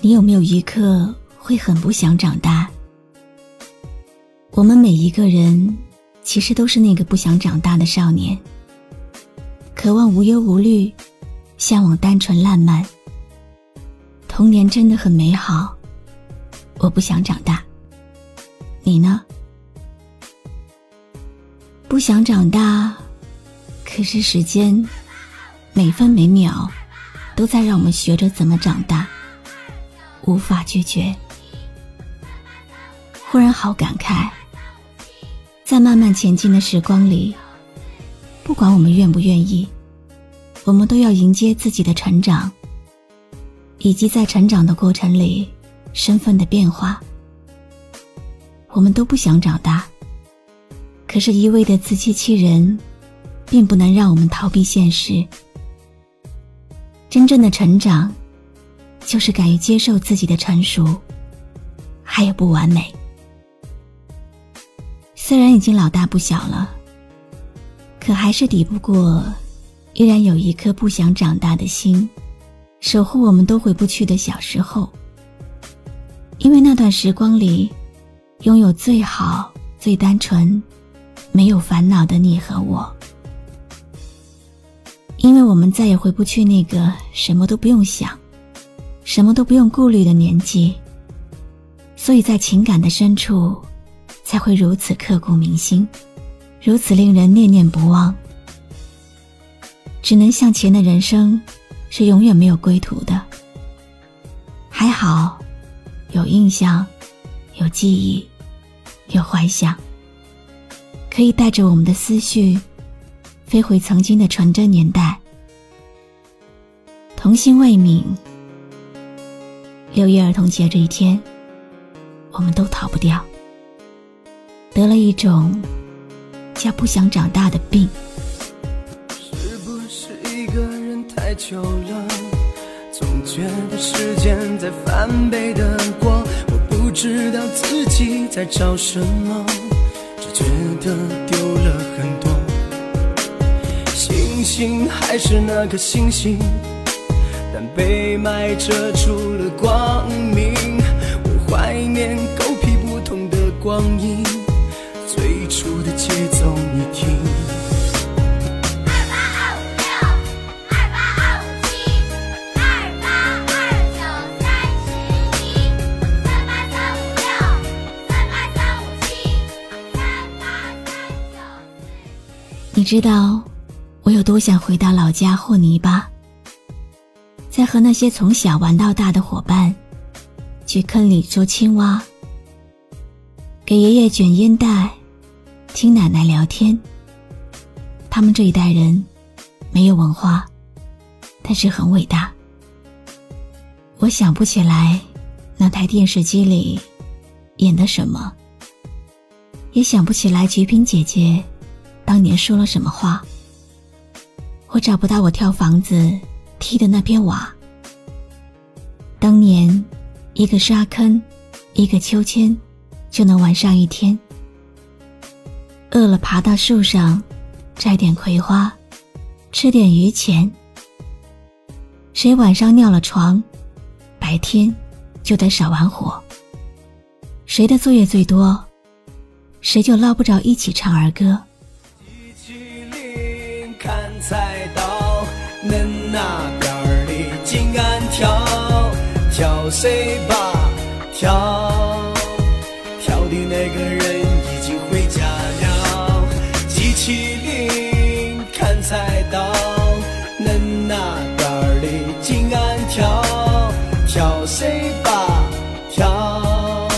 你有没有一刻会很不想长大？我们每一个人其实都是那个不想长大的少年，渴望无忧无虑，向往单纯烂漫。童年真的很美好，我不想长大。你呢？不想长大，可是时间每分每秒都在让我们学着怎么长大。无法拒绝，忽然好感慨，在慢慢前进的时光里，不管我们愿不愿意，我们都要迎接自己的成长，以及在成长的过程里身份的变化。我们都不想长大，可是，一味的自欺欺人，并不能让我们逃避现实。真正的成长。就是敢于接受自己的成熟，还有不完美。虽然已经老大不小了，可还是抵不过依然有一颗不想长大的心，守护我们都回不去的小时候。因为那段时光里，拥有最好、最单纯、没有烦恼的你和我。因为我们再也回不去那个什么都不用想。什么都不用顾虑的年纪，所以在情感的深处，才会如此刻骨铭心，如此令人念念不忘。只能向前的人生，是永远没有归途的。还好，有印象，有记忆，有幻想，可以带着我们的思绪，飞回曾经的纯真年代。童心未泯。六一儿童节这一天，我们都逃不掉，得了一种叫不想长大的病。是不是一个人太久了，总觉得时间在翻倍的过，我不知道自己在找什么，只觉得丢了很多。星星还是那颗星星。但被埋遮住了光明，我怀念狗屁不通的光阴，最初的节奏你听。二八二五六，二八二五七，二八二九三十一，三八三五六，三八三五七，三八三九。你知道我有多想回到老家和泥巴？在和那些从小玩到大的伙伴，去坑里捉青蛙，给爷爷卷烟袋，听奶奶聊天。他们这一代人没有文化，但是很伟大。我想不起来那台电视机里演的什么，也想不起来菊萍姐姐当年说了什么话。我找不到我跳房子。踢的那片瓦，当年一个沙坑，一个秋千，就能玩上一天。饿了爬到树上，摘点葵花，吃点榆钱。谁晚上尿了床，白天就得少玩火。谁的作业最多，谁就捞不着一起唱儿歌。恁那边儿的金安跳，跳谁吧？跳，跳的那个人已经回家了。机器灵砍菜刀，恁那边儿的金安跳，跳谁吧？跳，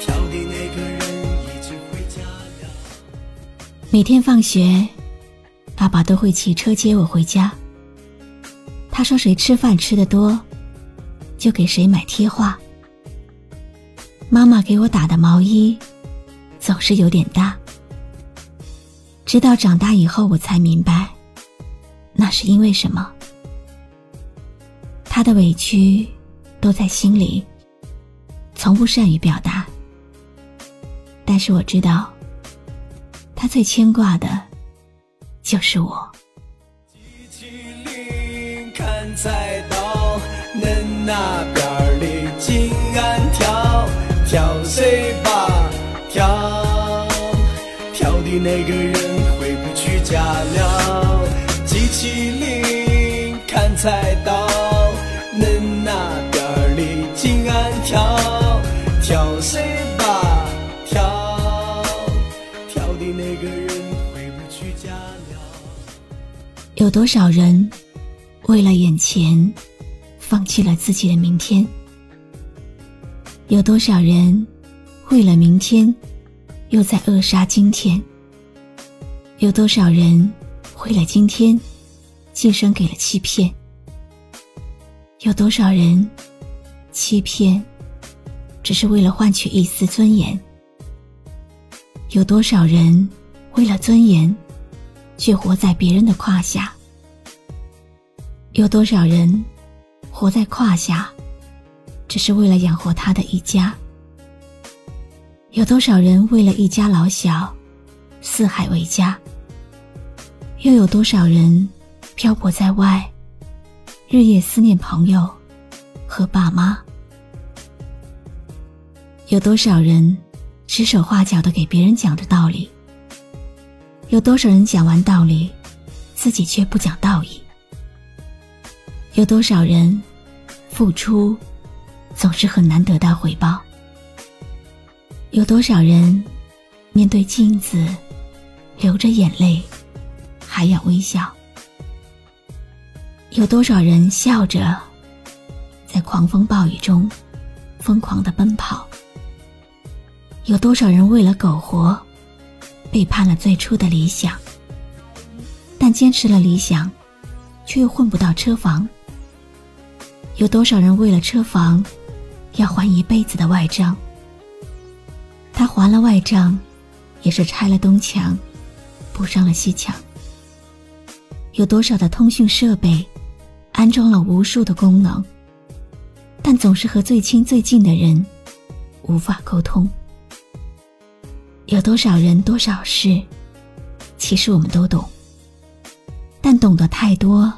跳的那个人已经回家了。每天放学，爸爸都会骑车接我回家。他说：“谁吃饭吃的多，就给谁买贴画。妈妈给我打的毛衣总是有点大，直到长大以后我才明白，那是因为什么。他的委屈都在心里，从不善于表达。但是我知道，他最牵挂的，就是我。菜刀，恁那边儿里金安跳，跳谁吧跳，跳的那个人回不去家了。机器灵砍菜刀，恁那边儿里金安跳，跳谁吧跳，跳的那个人回不去家了。有多少人为了眼前，放弃了自己的明天？有多少人为了明天，又在扼杀今天？有多少人为了今天，寄生给了欺骗？有多少人欺骗，只是为了换取一丝尊严？有多少人为了尊严？却活在别人的胯下。有多少人活在胯下，只是为了养活他的一家？有多少人为了一家老小，四海为家？又有多少人漂泊在外，日夜思念朋友和爸妈？有多少人指手画脚的给别人讲着道理？有多少人讲完道理，自己却不讲道义？有多少人付出，总是很难得到回报？有多少人面对镜子，流着眼泪，还要微笑？有多少人笑着，在狂风暴雨中疯狂的奔跑？有多少人为了苟活？背叛了最初的理想，但坚持了理想，却又混不到车房。有多少人为了车房，要还一辈子的外账？他还了外账，也是拆了东墙，补上了西墙。有多少的通讯设备，安装了无数的功能，但总是和最亲最近的人无法沟通。有多少人多少事，其实我们都懂，但懂得太多，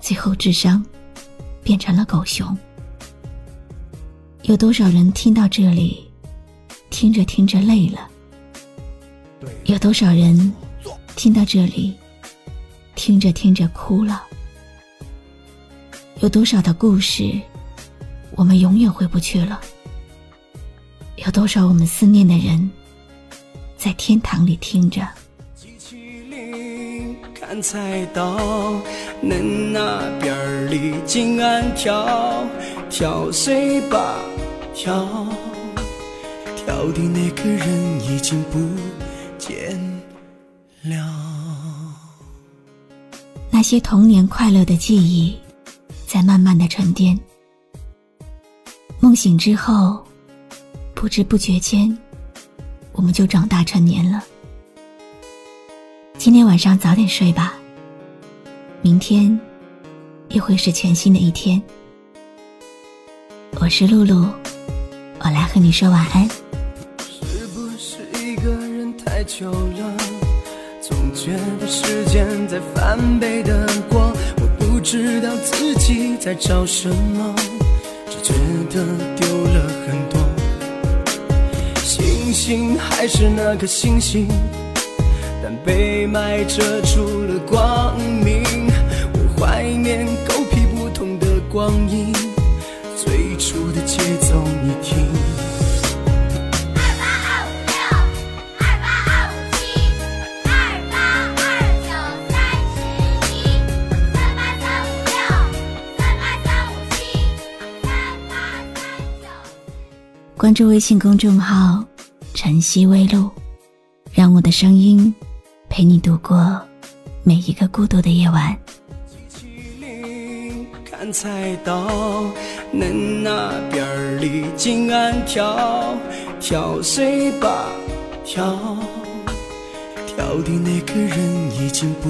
最后智商变成了狗熊。有多少人听到这里，听着听着累了？有多少人听到这里，听着听着哭了？有多少的故事，我们永远回不去了？有多少我们思念的人？在天堂里听着。机器灵看菜刀，恁那边儿里金安跳，跳水吧跳，跳的那个人已经不见了。那些童年快乐的记忆，在慢慢的沉淀。梦醒之后，不知不觉间。我们就长大成年了。今天晚上早点睡吧，明天又会是全新的一天。我是露露，我来和你说晚安。是不是一个人太久了？总觉得时间在翻倍的过，我不知道自己在找什么，只觉得丢了很多。星星还是那颗星星，被霾遮住了光明。我怀念狗屁不通的光阴，最初的节奏你听。二八二五六，二八二五七，二八二九三十一，三八三五六，三八三五七，三八三九。关注微信公众号“晨曦微露”，让我的声音陪你度过每一个孤独的夜晚。机器灵看菜刀，恁那边儿的金安跳，跳谁吧跳，跳的那个人已经不。